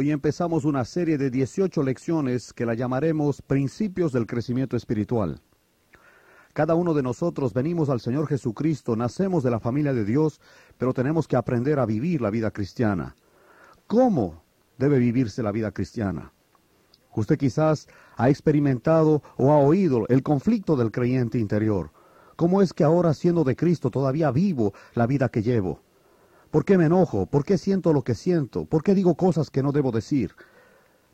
Hoy empezamos una serie de 18 lecciones que la llamaremos Principios del Crecimiento Espiritual. Cada uno de nosotros venimos al Señor Jesucristo, nacemos de la familia de Dios, pero tenemos que aprender a vivir la vida cristiana. ¿Cómo debe vivirse la vida cristiana? Usted quizás ha experimentado o ha oído el conflicto del creyente interior. ¿Cómo es que ahora siendo de Cristo todavía vivo la vida que llevo? ¿Por qué me enojo? ¿Por qué siento lo que siento? ¿Por qué digo cosas que no debo decir?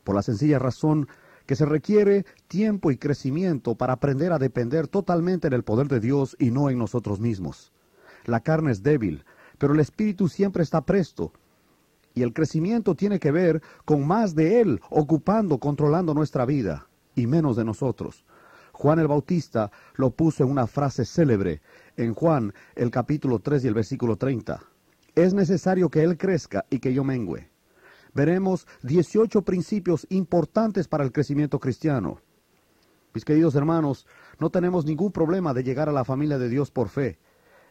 Por la sencilla razón que se requiere tiempo y crecimiento para aprender a depender totalmente en el poder de Dios y no en nosotros mismos. La carne es débil, pero el espíritu siempre está presto. Y el crecimiento tiene que ver con más de Él ocupando, controlando nuestra vida, y menos de nosotros. Juan el Bautista lo puso en una frase célebre en Juan el capítulo 3 y el versículo 30 es necesario que Él crezca y que yo mengüe. Veremos 18 principios importantes para el crecimiento cristiano. Mis queridos hermanos, no tenemos ningún problema de llegar a la familia de Dios por fe.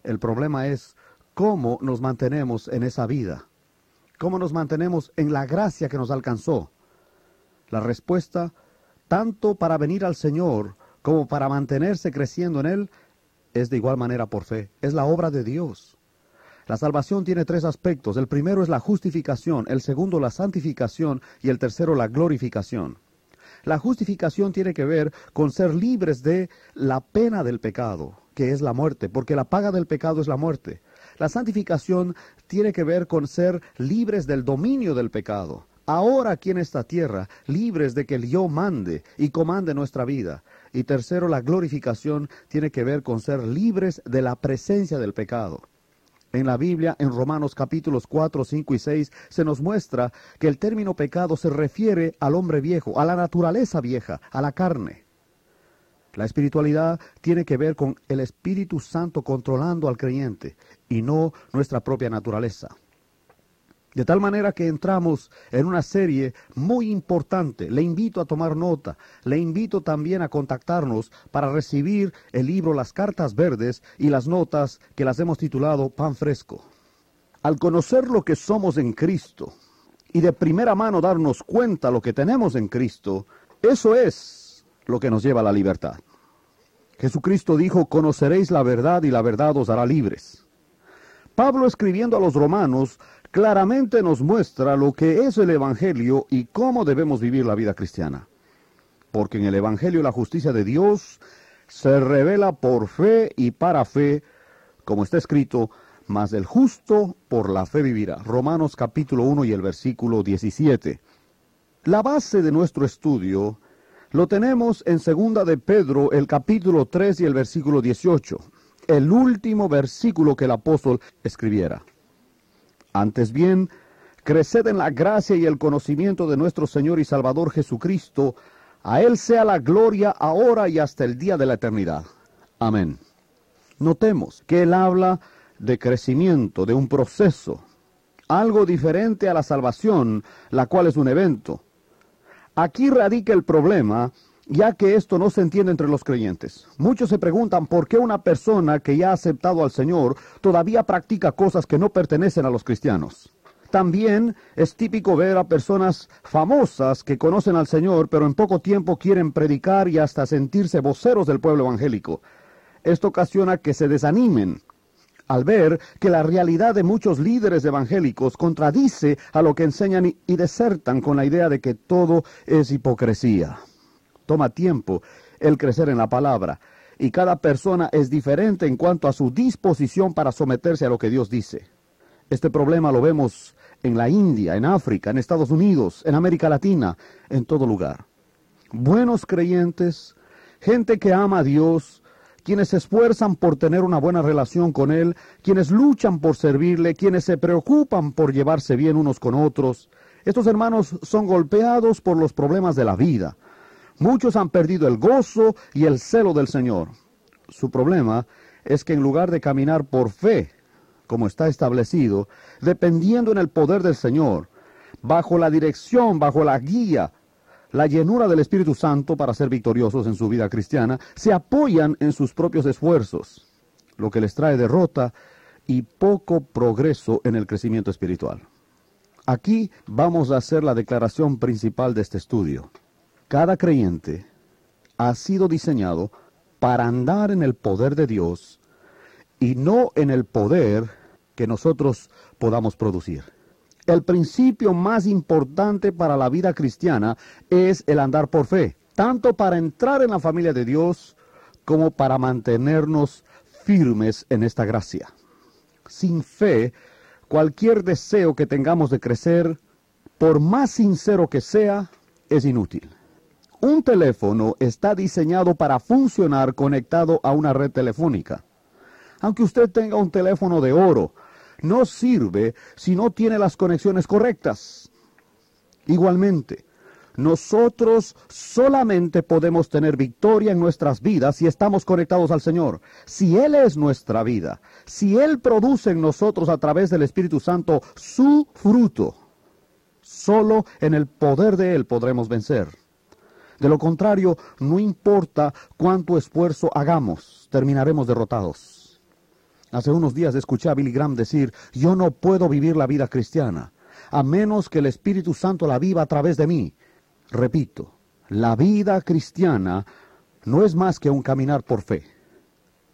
El problema es cómo nos mantenemos en esa vida, cómo nos mantenemos en la gracia que nos alcanzó. La respuesta, tanto para venir al Señor como para mantenerse creciendo en Él, es de igual manera por fe. Es la obra de Dios. La salvación tiene tres aspectos. El primero es la justificación, el segundo la santificación y el tercero la glorificación. La justificación tiene que ver con ser libres de la pena del pecado, que es la muerte, porque la paga del pecado es la muerte. La santificación tiene que ver con ser libres del dominio del pecado. Ahora aquí en esta tierra, libres de que el yo mande y comande nuestra vida. Y tercero, la glorificación tiene que ver con ser libres de la presencia del pecado. En la Biblia, en Romanos capítulos 4, 5 y 6, se nos muestra que el término pecado se refiere al hombre viejo, a la naturaleza vieja, a la carne. La espiritualidad tiene que ver con el Espíritu Santo controlando al creyente y no nuestra propia naturaleza. De tal manera que entramos en una serie muy importante. Le invito a tomar nota. Le invito también a contactarnos para recibir el libro Las Cartas Verdes y las notas que las hemos titulado Pan Fresco. Al conocer lo que somos en Cristo y de primera mano darnos cuenta lo que tenemos en Cristo, eso es lo que nos lleva a la libertad. Jesucristo dijo, conoceréis la verdad y la verdad os hará libres. Pablo escribiendo a los romanos claramente nos muestra lo que es el Evangelio y cómo debemos vivir la vida cristiana. Porque en el Evangelio la justicia de Dios se revela por fe y para fe, como está escrito, mas el justo por la fe vivirá. Romanos capítulo 1 y el versículo 17. La base de nuestro estudio lo tenemos en segunda de Pedro, el capítulo 3 y el versículo 18, el último versículo que el apóstol escribiera. Antes bien, creced en la gracia y el conocimiento de nuestro Señor y Salvador Jesucristo. A Él sea la gloria ahora y hasta el día de la eternidad. Amén. Notemos que Él habla de crecimiento, de un proceso, algo diferente a la salvación, la cual es un evento. Aquí radica el problema, ya que esto no se entiende entre los creyentes. Muchos se preguntan por qué una persona que ya ha aceptado al Señor todavía practica cosas que no pertenecen a los cristianos. También es típico ver a personas famosas que conocen al Señor, pero en poco tiempo quieren predicar y hasta sentirse voceros del pueblo evangélico. Esto ocasiona que se desanimen al ver que la realidad de muchos líderes evangélicos contradice a lo que enseñan y, desertan con la idea de que todo es hipocresía. Toma tiempo el crecer en la palabra y cada persona es diferente en cuanto a su disposición para someterse a lo que Dios dice. Este problema lo vemos en la India, en África, en Estados Unidos, en América Latina, en todo lugar. Buenos creyentes, gente que ama a Dios, quienes se esfuerzan por tener una buena relación con Él, quienes luchan por servirle, quienes se preocupan por llevarse bien unos con otros. Estos hermanos son golpeados por los problemas de la vida, Muchos han perdido el gozo y el celo del Señor. Su problema es que en lugar de caminar por fe, como está establecido, dependiendo en el poder del Señor, bajo la dirección, bajo la guía, la llenura del Espíritu Santo para ser victoriosos en su vida cristiana, se apoyan en sus propios esfuerzos, lo que les trae derrota y poco progreso en el crecimiento espiritual. Aquí vamos a hacer la declaración principal de este estudio. Cada creyente ha sido diseñado para andar en el poder de Dios y no en el poder que nosotros podamos producir. El principio más importante para la vida cristiana es el andar por fe, tanto para entrar en la familia de Dios como para mantenernos firmes en esta gracia. Sin fe, cualquier deseo que tengamos de crecer, por más sincero que sea, es inútil. Un teléfono está diseñado para funcionar conectado a una red telefónica. Aunque usted tenga un teléfono de oro, no sirve si no tiene las conexiones correctas. Igualmente, nosotros solamente podemos tener victoria en nuestras vidas si estamos conectados al Señor. Si Él es nuestra vida, si Él produce en nosotros a través del Espíritu Santo su fruto, solo en el poder de Él podremos vencer. De lo contrario, no importa cuánto esfuerzo hagamos, terminaremos derrotados. Hace unos días escuché a Billy Graham decir, yo no puedo vivir la vida cristiana, a menos que el Espíritu Santo la viva a través de mí. Repito, la vida cristiana no es más que un caminar por fe.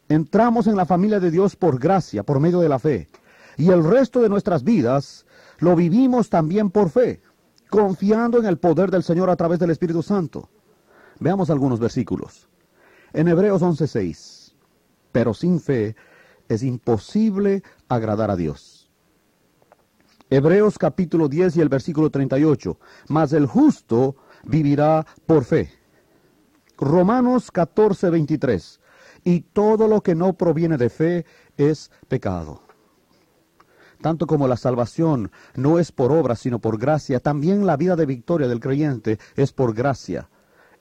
Entramos en la familia de Dios por gracia, por medio de la fe. Y el resto de nuestras vidas lo vivimos también por fe, confiando en el poder del Señor a través del Espíritu Santo. Veamos algunos versículos. En Hebreos 11:6, pero sin fe es imposible agradar a Dios. Hebreos capítulo 10 y el versículo 38. Mas el justo vivirá por fe. Romanos 14, 23. Y todo lo que no proviene de fe es pecado. Tanto como la salvación no es por obra, sino por gracia, también la vida de victoria del creyente es por gracia.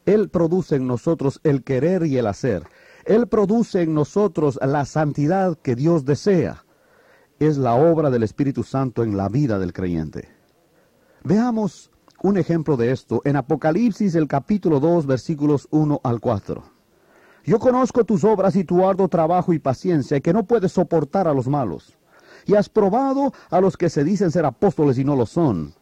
Él produce en nosotros el querer y el hacer. Él produce en nosotros la santidad que Dios desea. Es la obra del Espíritu Santo en la vida del creyente. Veamos un ejemplo de esto en Apocalipsis el capítulo 2 versículos 1 al 4. Yo conozco tus obras y tu arduo trabajo y paciencia que no puedes soportar a los malos. Y has probado a los que se dicen ser apóstoles y no lo son.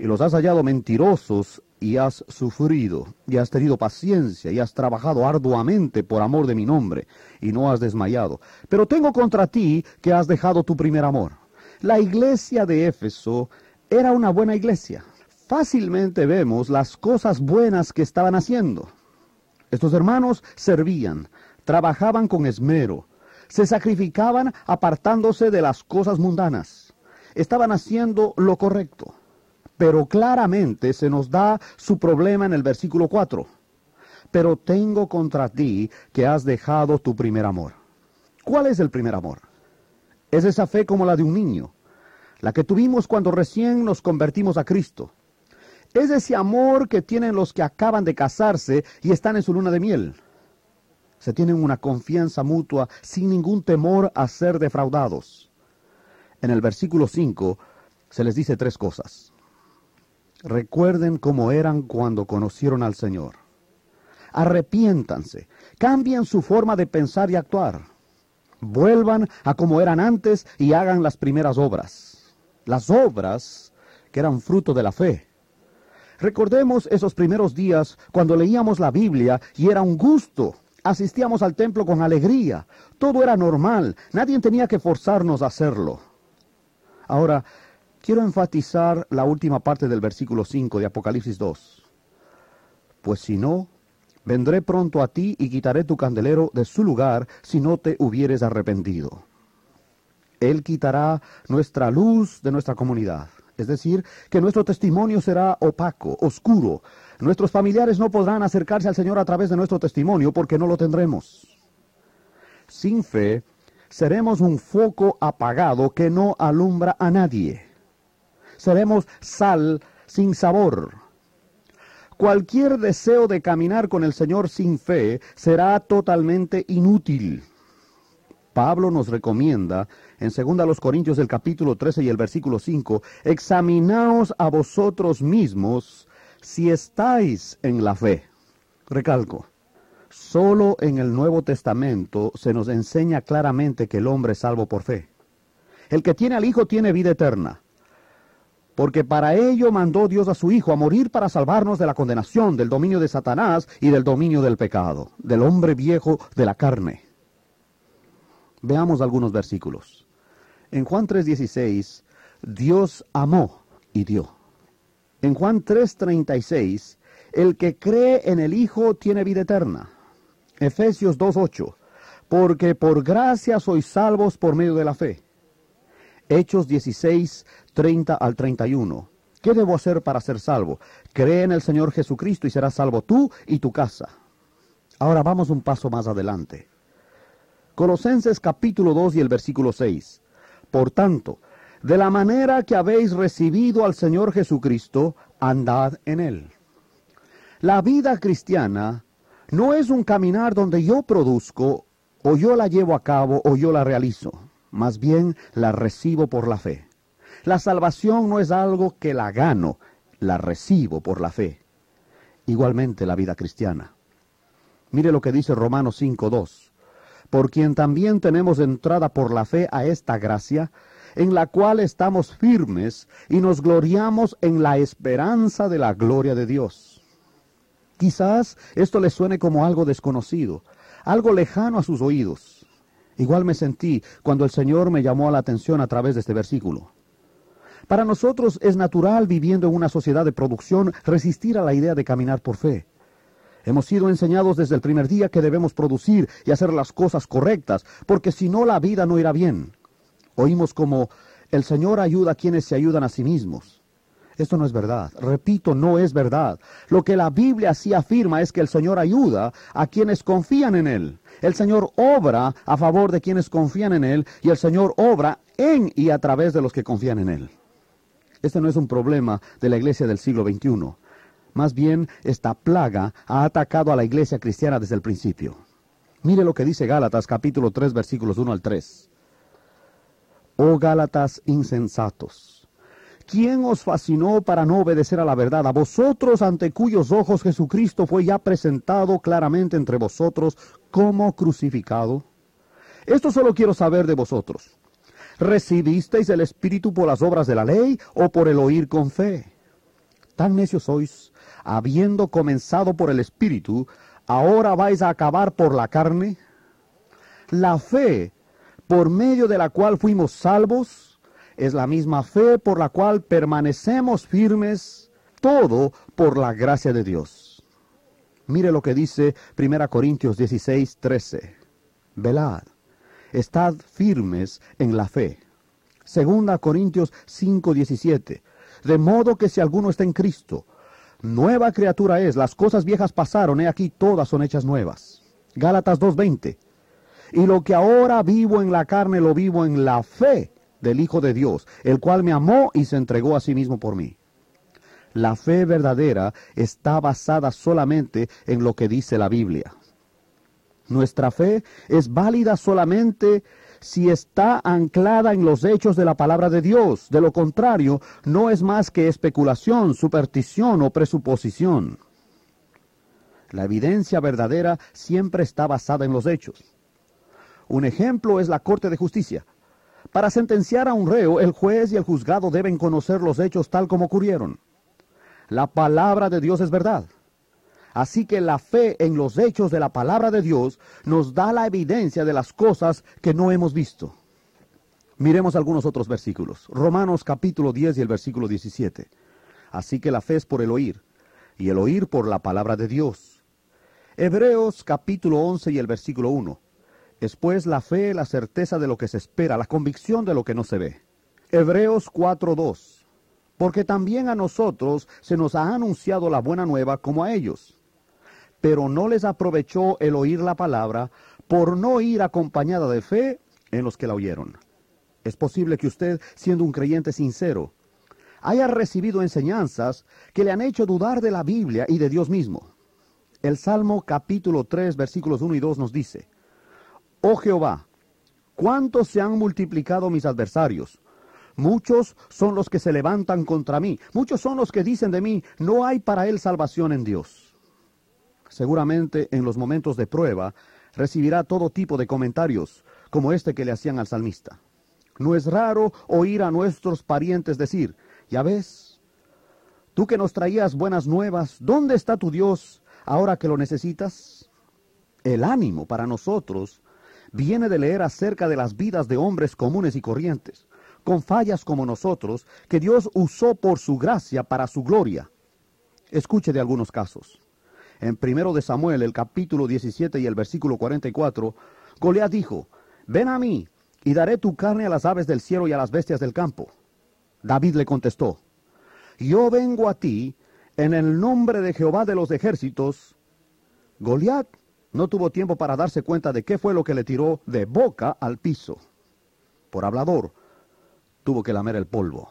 Y los has hallado mentirosos y has sufrido, y has tenido paciencia, y has trabajado arduamente por amor de mi nombre, y no has desmayado. Pero tengo contra ti que has dejado tu primer amor. La iglesia de Éfeso era una buena iglesia. Fácilmente vemos las cosas buenas que estaban haciendo. Estos hermanos servían, trabajaban con esmero, se sacrificaban apartándose de las cosas mundanas. Estaban haciendo lo correcto pero claramente se nos da su problema en el versículo 4. Pero tengo contra ti que has dejado tu primer amor. ¿Cuál es el primer amor? Es esa fe como la de un niño, la que tuvimos cuando recién nos convertimos a Cristo. Es ese amor que tienen los que acaban de casarse y están en su luna de miel. Se tienen una confianza mutua sin ningún temor a ser defraudados. En el versículo 5 se les dice tres cosas. Recuerden cómo eran cuando conocieron al Señor. Arrepiéntanse, cambien su forma de pensar y actuar. Vuelvan a como eran antes y hagan las primeras obras. Las obras que eran fruto de la fe. Recordemos esos primeros días cuando leíamos la Biblia y era un gusto. Asistíamos al templo con alegría. Todo era normal. Nadie tenía que forzarnos a hacerlo. Ahora, Quiero enfatizar la última parte del versículo 5 de Apocalipsis 2. Pues si no, vendré pronto a ti y quitaré tu candelero de su lugar si no te hubieres arrepentido. Él quitará nuestra luz de nuestra comunidad. Es decir, que nuestro testimonio será opaco, oscuro. Nuestros familiares no podrán acercarse al Señor a través de nuestro testimonio porque no lo tendremos. Sin fe, seremos un foco apagado que no alumbra a nadie seremos sal sin sabor. Cualquier deseo de caminar con el Señor sin fe será totalmente inútil. Pablo nos recomienda en 2 Corintios el capítulo 13 y el versículo 5, examinaos a vosotros mismos si estáis en la fe. Recalco, solo en el Nuevo Testamento se nos enseña claramente que el hombre es salvo por fe. El que tiene al Hijo tiene vida eterna. Porque para ello mandó Dios a su Hijo a morir para salvarnos de la condenación, del dominio de Satanás y del dominio del pecado, del hombre viejo de la carne. Veamos algunos versículos. En Juan 3:16, Dios amó y dio. En Juan 3:36, el que cree en el Hijo tiene vida eterna. Efesios 2:8, porque por gracia sois salvos por medio de la fe. Hechos 16, 30 al 31. ¿Qué debo hacer para ser salvo? Cree en el Señor Jesucristo y serás salvo tú y tu casa. Ahora vamos un paso más adelante. Colosenses capítulo 2 y el versículo 6. Por tanto, de la manera que habéis recibido al Señor Jesucristo, andad en él. La vida cristiana no es un caminar donde yo produzco, o yo la llevo a cabo, o yo la realizo. Más bien la recibo por la fe. La salvación no es algo que la gano, la recibo por la fe. Igualmente la vida cristiana. Mire lo que dice Romanos 5.2 por quien también tenemos entrada por la fe a esta gracia, en la cual estamos firmes y nos gloriamos en la esperanza de la gloria de Dios. Quizás esto le suene como algo desconocido, algo lejano a sus oídos. Igual me sentí cuando el Señor me llamó a la atención a través de este versículo. Para nosotros es natural, viviendo en una sociedad de producción, resistir a la idea de caminar por fe. Hemos sido enseñados desde el primer día que debemos producir y hacer las cosas correctas, porque si no la vida no irá bien. Oímos como el Señor ayuda a quienes se ayudan a sí mismos. Esto no es verdad. Repito, no es verdad. Lo que la Biblia sí afirma es que el Señor ayuda a quienes confían en Él. El Señor obra a favor de quienes confían en Él y el Señor obra en y a través de los que confían en Él. Este no es un problema de la iglesia del siglo XXI. Más bien, esta plaga ha atacado a la iglesia cristiana desde el principio. Mire lo que dice Gálatas capítulo 3 versículos 1 al 3. Oh Gálatas insensatos, ¿quién os fascinó para no obedecer a la verdad? A vosotros ante cuyos ojos Jesucristo fue ya presentado claramente entre vosotros como crucificado. Esto solo quiero saber de vosotros. ¿Recibisteis el Espíritu por las obras de la ley o por el oír con fe? Tan necios sois habiendo comenzado por el Espíritu, ahora vais a acabar por la carne? La fe por medio de la cual fuimos salvos es la misma fe por la cual permanecemos firmes, todo por la gracia de Dios. Mire lo que dice 1 Corintios 16, 13. Velad, estad firmes en la fe. 2 Corintios 5, 17. De modo que si alguno está en Cristo, Nueva criatura es, las cosas viejas pasaron, he aquí todas son hechas nuevas. Gálatas 2.20. Y lo que ahora vivo en la carne lo vivo en la fe del Hijo de Dios, el cual me amó y se entregó a sí mismo por mí. La fe verdadera está basada solamente en lo que dice la Biblia. Nuestra fe es válida solamente si está anclada en los hechos de la palabra de Dios. De lo contrario, no es más que especulación, superstición o presuposición. La evidencia verdadera siempre está basada en los hechos. Un ejemplo es la Corte de Justicia. Para sentenciar a un reo, el juez y el juzgado deben conocer los hechos tal como ocurrieron. La palabra de Dios es verdad. Así que la fe en los hechos de la palabra de Dios nos da la evidencia de las cosas que no hemos visto. Miremos algunos otros versículos. Romanos capítulo 10 y el versículo 17. Así que la fe es por el oír, y el oír por la palabra de Dios. Hebreos capítulo 11 y el versículo 1. Después la fe, la certeza de lo que se espera, la convicción de lo que no se ve. Hebreos 4.2. Porque también a nosotros se nos ha anunciado la buena nueva como a ellos pero no les aprovechó el oír la palabra por no ir acompañada de fe en los que la oyeron. Es posible que usted, siendo un creyente sincero, haya recibido enseñanzas que le han hecho dudar de la Biblia y de Dios mismo. El Salmo capítulo 3 versículos 1 y 2 nos dice, Oh Jehová, cuántos se han multiplicado mis adversarios. Muchos son los que se levantan contra mí. Muchos son los que dicen de mí, no hay para él salvación en Dios seguramente en los momentos de prueba, recibirá todo tipo de comentarios, como este que le hacían al salmista. No es raro oír a nuestros parientes decir, Ya ves, tú que nos traías buenas nuevas, ¿dónde está tu Dios ahora que lo necesitas? El ánimo para nosotros viene de leer acerca de las vidas de hombres comunes y corrientes, con fallas como nosotros, que Dios usó por su gracia para su gloria. Escuche de algunos casos. En primero de Samuel, el capítulo 17 y el versículo 44, Goliat dijo, Ven a mí, y daré tu carne a las aves del cielo y a las bestias del campo. David le contestó, Yo vengo a ti en el nombre de Jehová de los ejércitos. Goliat no tuvo tiempo para darse cuenta de qué fue lo que le tiró de boca al piso. Por hablador, tuvo que lamer el polvo.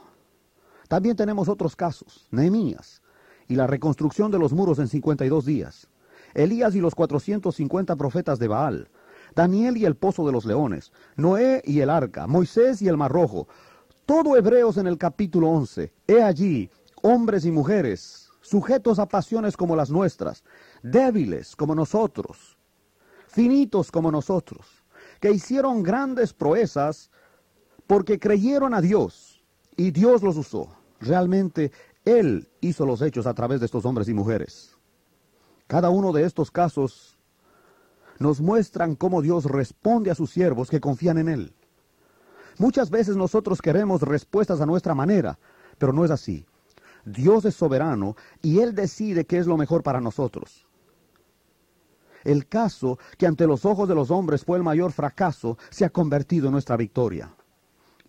También tenemos otros casos, Nehemías y la reconstrucción de los muros en 52 días, Elías y los 450 profetas de Baal, Daniel y el pozo de los leones, Noé y el arca, Moisés y el mar rojo, todo Hebreos en el capítulo 11. He allí hombres y mujeres, sujetos a pasiones como las nuestras, débiles como nosotros, finitos como nosotros, que hicieron grandes proezas porque creyeron a Dios y Dios los usó. Realmente Él hizo los hechos a través de estos hombres y mujeres. Cada uno de estos casos nos muestran cómo Dios responde a sus siervos que confían en Él. Muchas veces nosotros queremos respuestas a nuestra manera, pero no es así. Dios es soberano y Él decide qué es lo mejor para nosotros. El caso que ante los ojos de los hombres fue el mayor fracaso se ha convertido en nuestra victoria.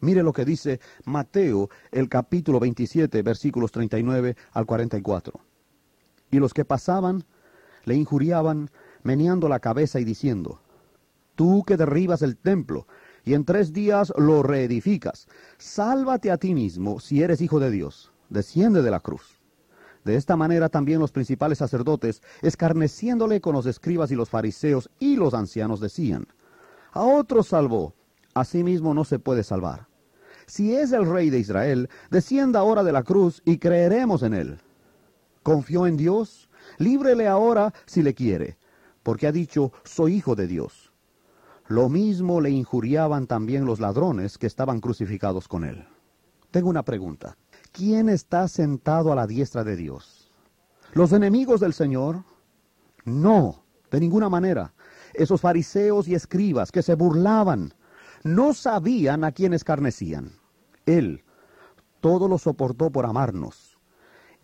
Mire lo que dice Mateo, el capítulo 27, versículos 39 al 44. Y los que pasaban le injuriaban, meneando la cabeza y diciendo, Tú que derribas el templo y en tres días lo reedificas, sálvate a ti mismo si eres hijo de Dios, desciende de la cruz. De esta manera también los principales sacerdotes, escarneciéndole con los escribas y los fariseos y los ancianos, decían, A otro salvó, a sí mismo no se puede salvar. Si es el rey de Israel, descienda ahora de la cruz y creeremos en él. Confió en Dios, líbrele ahora si le quiere, porque ha dicho, soy hijo de Dios. Lo mismo le injuriaban también los ladrones que estaban crucificados con él. Tengo una pregunta. ¿Quién está sentado a la diestra de Dios? ¿Los enemigos del Señor? No, de ninguna manera. Esos fariseos y escribas que se burlaban no sabían a quién escarnecían. Él todo lo soportó por amarnos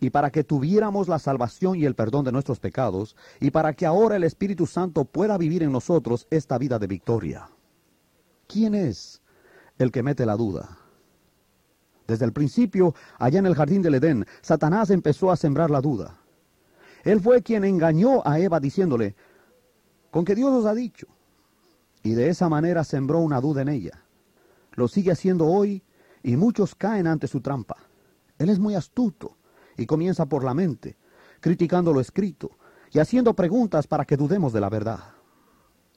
y para que tuviéramos la salvación y el perdón de nuestros pecados, y para que ahora el Espíritu Santo pueda vivir en nosotros esta vida de victoria. ¿Quién es el que mete la duda? Desde el principio, allá en el jardín del Edén, Satanás empezó a sembrar la duda. Él fue quien engañó a Eva diciéndole, con que Dios os ha dicho. Y de esa manera sembró una duda en ella. Lo sigue haciendo hoy y muchos caen ante su trampa. Él es muy astuto y comienza por la mente, criticando lo escrito y haciendo preguntas para que dudemos de la verdad.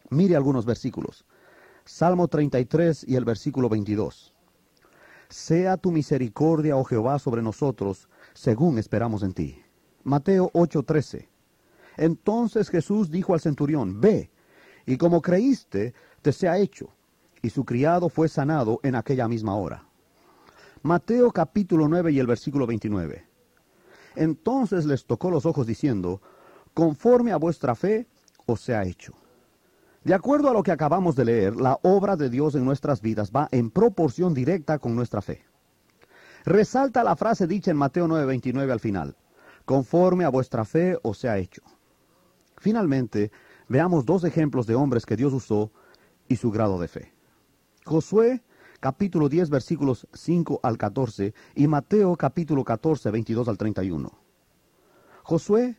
Mire algunos versículos. Salmo 33 y el versículo 22. Sea tu misericordia, oh Jehová, sobre nosotros, según esperamos en ti. Mateo 8:13. Entonces Jesús dijo al centurión, Ve, y como creíste, te sea hecho. Y su criado fue sanado en aquella misma hora. Mateo capítulo 9 y el versículo 29. Entonces les tocó los ojos diciendo, conforme a vuestra fe os sea hecho. De acuerdo a lo que acabamos de leer, la obra de Dios en nuestras vidas va en proporción directa con nuestra fe. Resalta la frase dicha en Mateo 9:29 al final, conforme a vuestra fe os sea hecho. Finalmente, veamos dos ejemplos de hombres que Dios usó y su grado de fe. Josué capítulo 10, versículos 5 al 14, y Mateo capítulo 14, 22 al 31. Josué,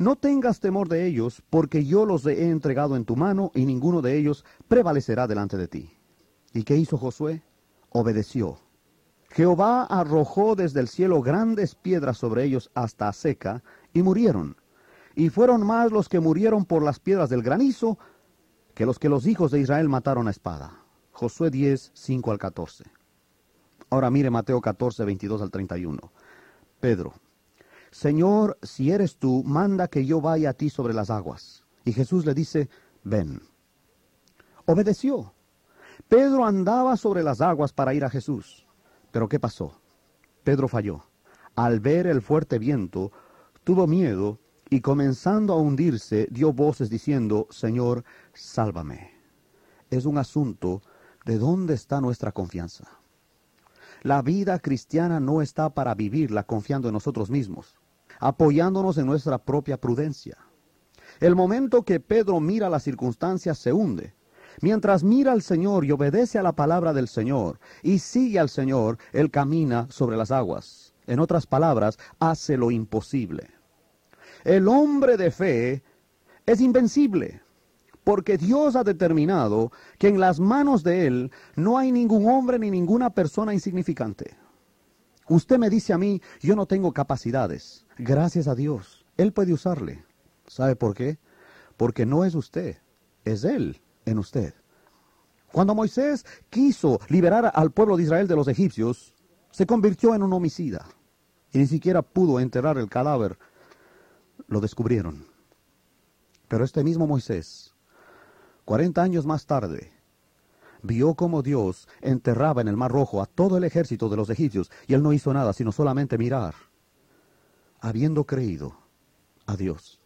no tengas temor de ellos, porque yo los he entregado en tu mano, y ninguno de ellos prevalecerá delante de ti. ¿Y qué hizo Josué? Obedeció. Jehová arrojó desde el cielo grandes piedras sobre ellos hasta seca, y murieron. Y fueron más los que murieron por las piedras del granizo, que los que los hijos de Israel mataron a espada. Josué 10, 5 al 14. Ahora mire Mateo 14, 22 al 31. Pedro, Señor, si eres tú, manda que yo vaya a ti sobre las aguas. Y Jesús le dice, ven. Obedeció. Pedro andaba sobre las aguas para ir a Jesús. Pero ¿qué pasó? Pedro falló. Al ver el fuerte viento, tuvo miedo y comenzando a hundirse, dio voces diciendo, Señor, sálvame. Es un asunto de dónde está nuestra confianza. La vida cristiana no está para vivirla confiando en nosotros mismos, apoyándonos en nuestra propia prudencia. El momento que Pedro mira las circunstancias se hunde. Mientras mira al Señor y obedece a la palabra del Señor y sigue al Señor, Él camina sobre las aguas. En otras palabras, hace lo imposible. El hombre de fe es invencible, porque Dios ha determinado que en las manos de Él no hay ningún hombre ni ninguna persona insignificante. Usted me dice a mí, yo no tengo capacidades. Gracias a Dios, Él puede usarle. ¿Sabe por qué? Porque no es usted, es Él en usted. Cuando Moisés quiso liberar al pueblo de Israel de los egipcios, se convirtió en un homicida y ni siquiera pudo enterrar el cadáver. Lo descubrieron. Pero este mismo Moisés, cuarenta años más tarde, vio cómo Dios enterraba en el Mar Rojo a todo el ejército de los egipcios y él no hizo nada sino solamente mirar, habiendo creído a Dios.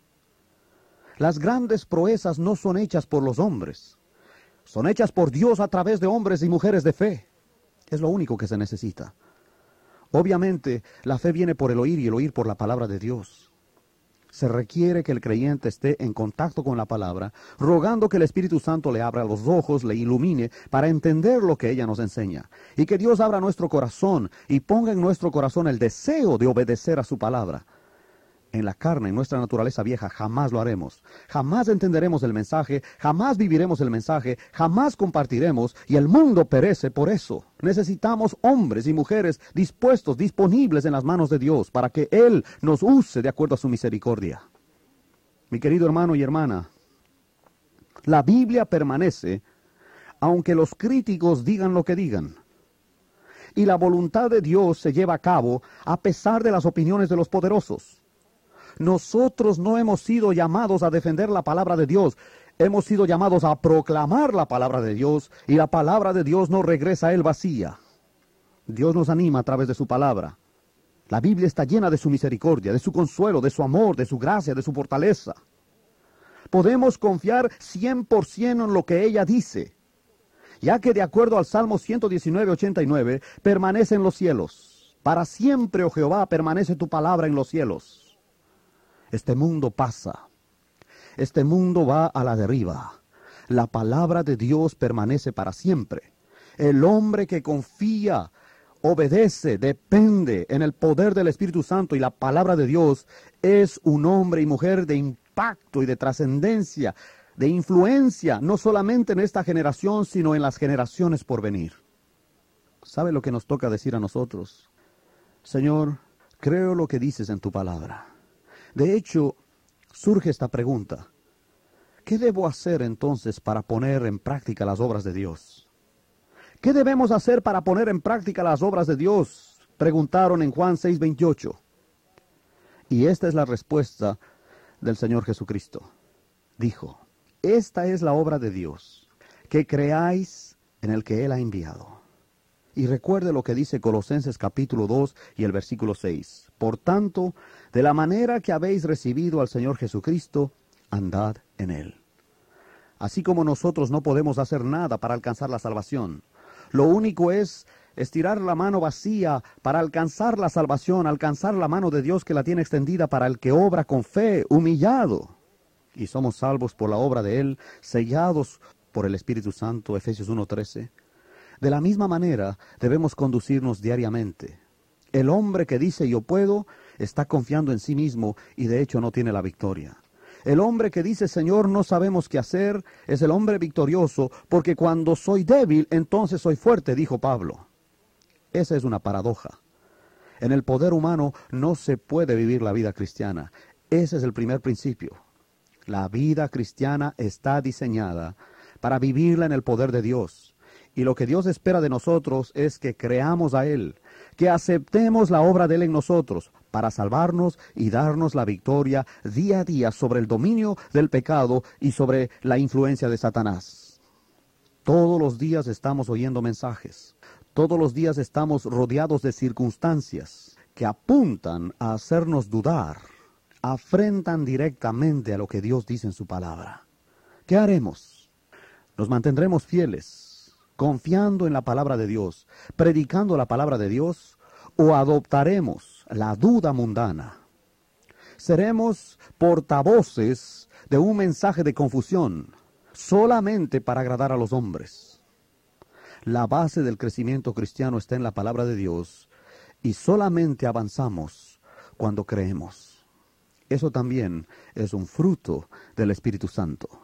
Las grandes proezas no son hechas por los hombres, son hechas por Dios a través de hombres y mujeres de fe. Es lo único que se necesita. Obviamente, la fe viene por el oír y el oír por la palabra de Dios. Se requiere que el creyente esté en contacto con la palabra, rogando que el Espíritu Santo le abra los ojos, le ilumine para entender lo que ella nos enseña. Y que Dios abra nuestro corazón y ponga en nuestro corazón el deseo de obedecer a su palabra en la carne, en nuestra naturaleza vieja, jamás lo haremos. Jamás entenderemos el mensaje, jamás viviremos el mensaje, jamás compartiremos y el mundo perece por eso. Necesitamos hombres y mujeres dispuestos, disponibles en las manos de Dios para que Él nos use de acuerdo a su misericordia. Mi querido hermano y hermana, la Biblia permanece aunque los críticos digan lo que digan. Y la voluntad de Dios se lleva a cabo a pesar de las opiniones de los poderosos. Nosotros no hemos sido llamados a defender la palabra de Dios. Hemos sido llamados a proclamar la palabra de Dios y la palabra de Dios no regresa a él vacía. Dios nos anima a través de su palabra. La Biblia está llena de su misericordia, de su consuelo, de su amor, de su gracia, de su fortaleza. Podemos confiar 100% en lo que ella dice, ya que de acuerdo al Salmo 119, 89, permanece en los cielos. Para siempre, oh Jehová, permanece tu palabra en los cielos. Este mundo pasa. Este mundo va a la deriva. La palabra de Dios permanece para siempre. El hombre que confía, obedece, depende en el poder del Espíritu Santo y la palabra de Dios es un hombre y mujer de impacto y de trascendencia, de influencia, no solamente en esta generación, sino en las generaciones por venir. ¿Sabe lo que nos toca decir a nosotros? Señor, creo lo que dices en tu palabra. De hecho, surge esta pregunta. ¿Qué debo hacer entonces para poner en práctica las obras de Dios? ¿Qué debemos hacer para poner en práctica las obras de Dios? Preguntaron en Juan 6:28. Y esta es la respuesta del Señor Jesucristo. Dijo, esta es la obra de Dios, que creáis en el que Él ha enviado. Y recuerde lo que dice Colosenses capítulo 2 y el versículo 6. Por tanto, de la manera que habéis recibido al Señor Jesucristo, andad en él. Así como nosotros no podemos hacer nada para alcanzar la salvación, lo único es estirar la mano vacía para alcanzar la salvación, alcanzar la mano de Dios que la tiene extendida para el que obra con fe, humillado. Y somos salvos por la obra de Él, sellados por el Espíritu Santo, Efesios 1.13. De la misma manera debemos conducirnos diariamente. El hombre que dice yo puedo está confiando en sí mismo y de hecho no tiene la victoria. El hombre que dice Señor no sabemos qué hacer es el hombre victorioso porque cuando soy débil entonces soy fuerte, dijo Pablo. Esa es una paradoja. En el poder humano no se puede vivir la vida cristiana. Ese es el primer principio. La vida cristiana está diseñada para vivirla en el poder de Dios. Y lo que Dios espera de nosotros es que creamos a Él, que aceptemos la obra de Él en nosotros para salvarnos y darnos la victoria día a día sobre el dominio del pecado y sobre la influencia de Satanás. Todos los días estamos oyendo mensajes. Todos los días estamos rodeados de circunstancias que apuntan a hacernos dudar, afrentan directamente a lo que Dios dice en su palabra. ¿Qué haremos? Nos mantendremos fieles, confiando en la palabra de Dios, predicando la palabra de Dios, o adoptaremos la duda mundana. Seremos portavoces de un mensaje de confusión, solamente para agradar a los hombres. La base del crecimiento cristiano está en la palabra de Dios y solamente avanzamos cuando creemos. Eso también es un fruto del Espíritu Santo.